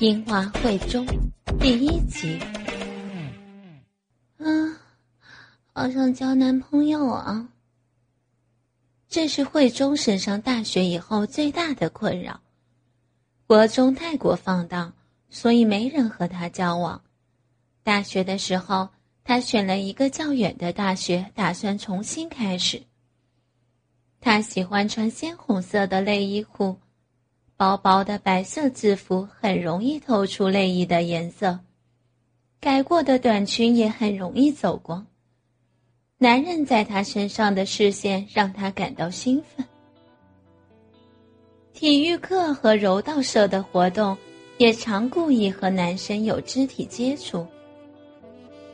樱花会中第一集。嗯，好想交男朋友啊！这是慧中升上大学以后最大的困扰。国中太过放荡，所以没人和他交往。大学的时候，他选了一个较远的大学，打算重新开始。他喜欢穿鲜红色的内衣裤。薄薄的白色制服很容易透出内衣的颜色，改过的短裙也很容易走光。男人在他身上的视线让他感到兴奋。体育课和柔道社的活动也常故意和男生有肢体接触。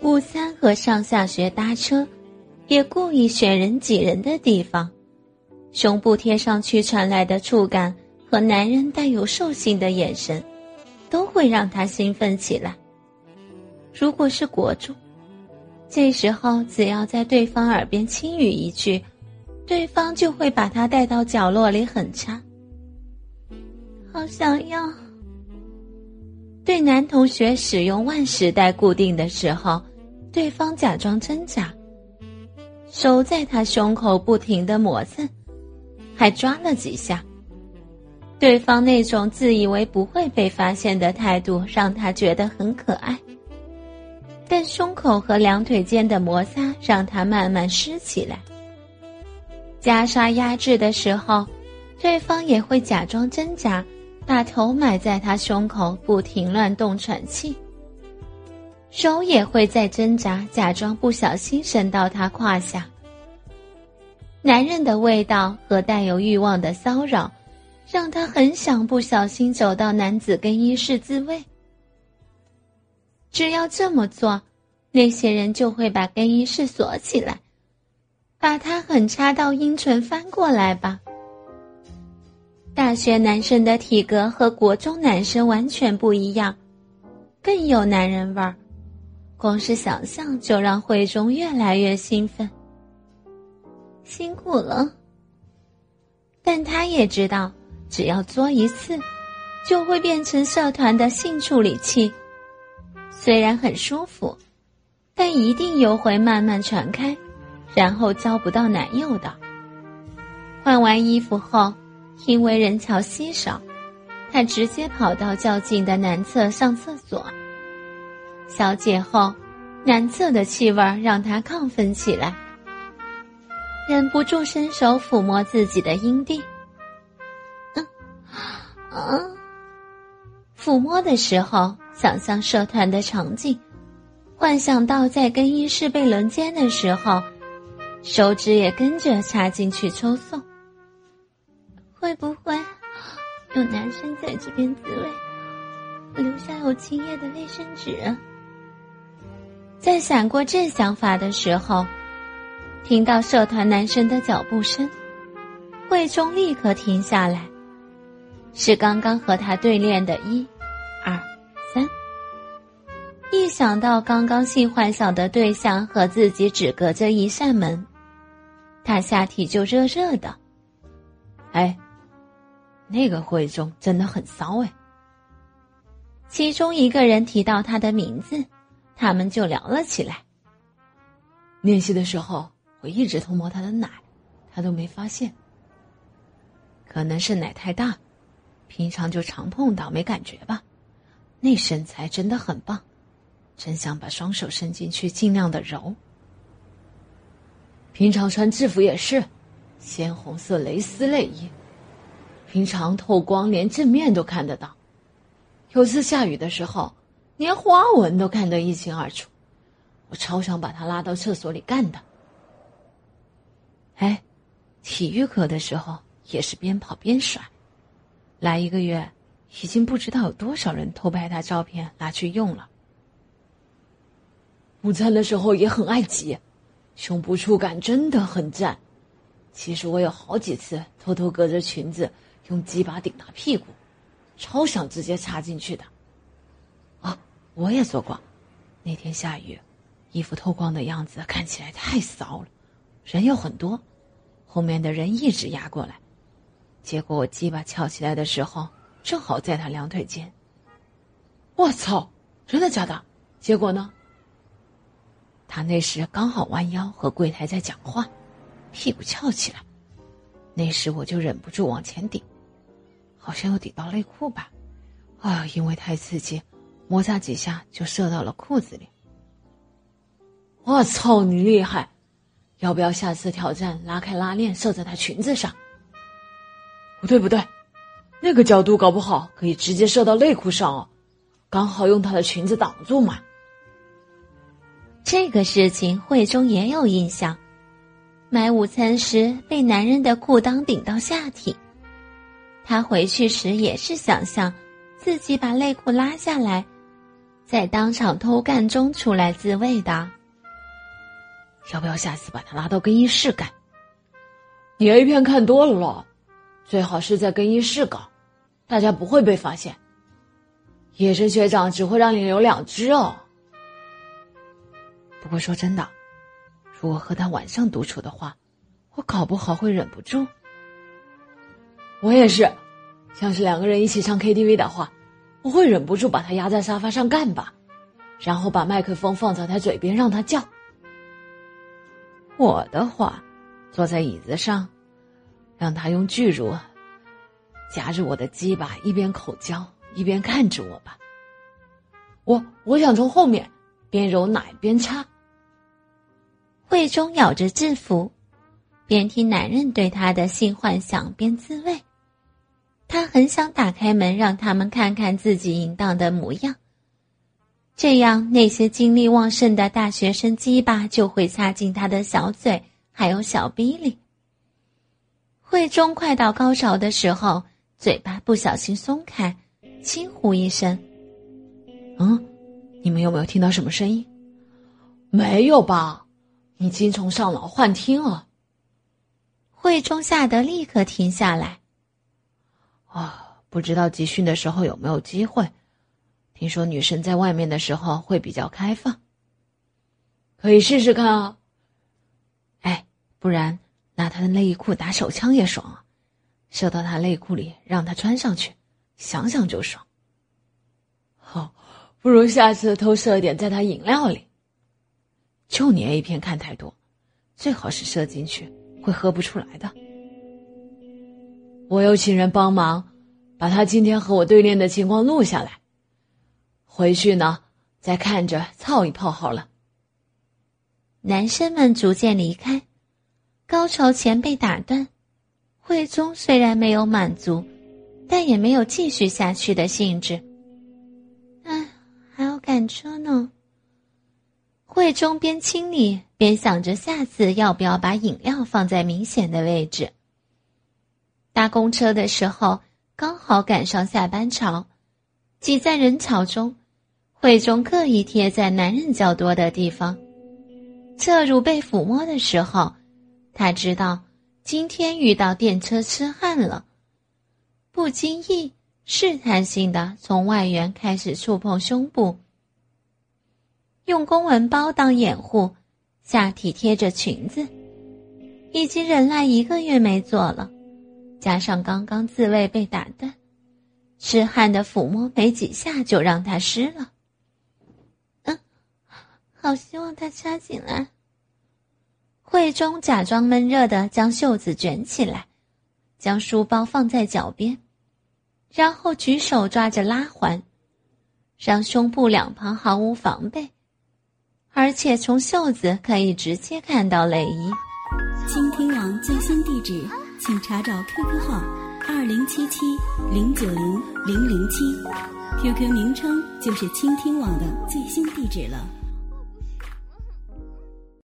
午餐和上下学搭车，也故意选人挤人的地方，胸部贴上去传来的触感。和男人带有兽性的眼神，都会让他兴奋起来。如果是国中，这时候只要在对方耳边轻语一句，对方就会把他带到角落里狠插。好想要。对男同学使用万时带固定的时候，对方假装挣扎，手在他胸口不停的磨蹭，还抓了几下。对方那种自以为不会被发现的态度，让他觉得很可爱。但胸口和两腿间的摩擦让他慢慢湿起来。袈裟压制的时候，对方也会假装挣扎，把头埋在他胸口，不停乱动喘气。手也会在挣扎，假装不小心伸到他胯下。男人的味道和带有欲望的骚扰。让他很想不小心走到男子更衣室自慰。只要这么做，那些人就会把更衣室锁起来，把他狠插到阴唇翻过来吧。大学男生的体格和国中男生完全不一样，更有男人味儿，光是想象就让慧中越来越兴奋。辛苦了，但他也知道。只要作一次，就会变成社团的性处理器。虽然很舒服，但一定又会慢慢传开，然后交不到男友的。换完衣服后，因为人潮稀少，他直接跑到较近的男厕上厕所。小解后，男厕的气味让他亢奋起来，忍不住伸手抚摸自己的阴蒂。啊！抚摸的时候，想象社团的场景，幻想到在更衣室被轮奸的时候，手指也跟着插进去抽送。会不会有男生在这边自慰，留下有精液的卫生纸？在闪过这想法的时候，听到社团男生的脚步声，慧中立刻停下来。是刚刚和他对练的一、二、三。一想到刚刚性幻想的对象和自己只隔着一扇门，他下体就热热的。哎，那个会中真的很骚哎。其中一个人提到他的名字，他们就聊了起来。练习的时候，我一直偷摸他的奶，他都没发现。可能是奶太大。平常就常碰到没感觉吧？那身材真的很棒，真想把双手伸进去尽量的揉。平常穿制服也是，鲜红色蕾丝内衣，平常透光连正面都看得到。有次下雨的时候，连花纹都看得一清二楚，我超想把他拉到厕所里干的。哎，体育课的时候也是边跑边甩。来一个月，已经不知道有多少人偷拍他照片拿去用了。午餐的时候也很爱挤，胸部触感真的很赞。其实我有好几次偷偷隔着裙子用鸡巴顶他屁股，超想直接插进去的。啊，我也做过。那天下雨，衣服透光的样子看起来太骚了，人又很多，后面的人一直压过来。结果我鸡巴翘起来的时候，正好在他两腿间，我操，真的假的？结果呢？他那时刚好弯腰和柜台在讲话，屁股翘起来。那时我就忍不住往前顶，好像又顶到内裤吧。啊，因为太刺激，摩擦几下就射到了裤子里。我操，你厉害！要不要下次挑战拉开拉链射在她裙子上？不对不对，那个角度搞不好可以直接射到内裤上哦，刚好用她的裙子挡住嘛。这个事情慧中也有印象，买午餐时被男人的裤裆顶到下体，他回去时也是想象。自己把内裤拉下来，在当场偷干中出来自慰的。要不要下次把他拉到更衣室干？你 A 片看多了，最好是在更衣室搞，大家不会被发现。野生学长只会让你留两只哦。不过说真的，如果和他晚上独处的话，我搞不好会忍不住。我也是。像是两个人一起唱 KTV 的话，我会忍不住把他压在沙发上干吧，然后把麦克风放在他嘴边让他叫。我的话，坐在椅子上，让他用巨乳夹着我的鸡巴，一边口交一边看着我吧。我我想从后面边揉奶边插。慧中咬着制服，边听男人对她的性幻想边自慰。他很想打开门，让他们看看自己淫荡的模样。这样，那些精力旺盛的大学生鸡巴就会插进他的小嘴，还有小逼里。会中快到高潮的时候，嘴巴不小心松开，轻呼一声：“嗯，你们有没有听到什么声音？没有吧？你精虫上脑幻听了。”慧中吓得立刻停下来。啊，不知道集训的时候有没有机会？听说女生在外面的时候会比较开放，可以试试看啊。哎，不然拿他的内衣裤打手枪也爽！射到他内裤里，让他穿上去，想想就爽。好，不如下次偷射点在他饮料里。就你 A 片看太多，最好是射进去会喝不出来的。我有请人帮忙，把他今天和我对练的情况录下来。回去呢，再看着操一炮好了。男生们逐渐离开，高潮前被打断。慧中虽然没有满足，但也没有继续下去的兴致。唉，还要赶车呢。慧中边清理边想着下次要不要把饮料放在明显的位置。搭公车的时候，刚好赶上下班潮，挤在人潮中，慧中刻意贴在男人较多的地方。侧乳被抚摸的时候，他知道今天遇到电车痴汉了，不经意试探性的从外缘开始触碰胸部，用公文包当掩护，下体贴着裙子，已经忍耐一个月没做了。加上刚刚自慰被打断，痴汉的抚摸没几下就让他湿了。嗯，好希望他插进来。慧中假装闷热的将袖子卷起来，将书包放在脚边，然后举手抓着拉环，让胸部两旁毫无防备，而且从袖子可以直接看到内衣。倾听网最新地址。请查找 QQ 号二零七七零九零零零七，QQ 名称就是倾听网的最新地址了。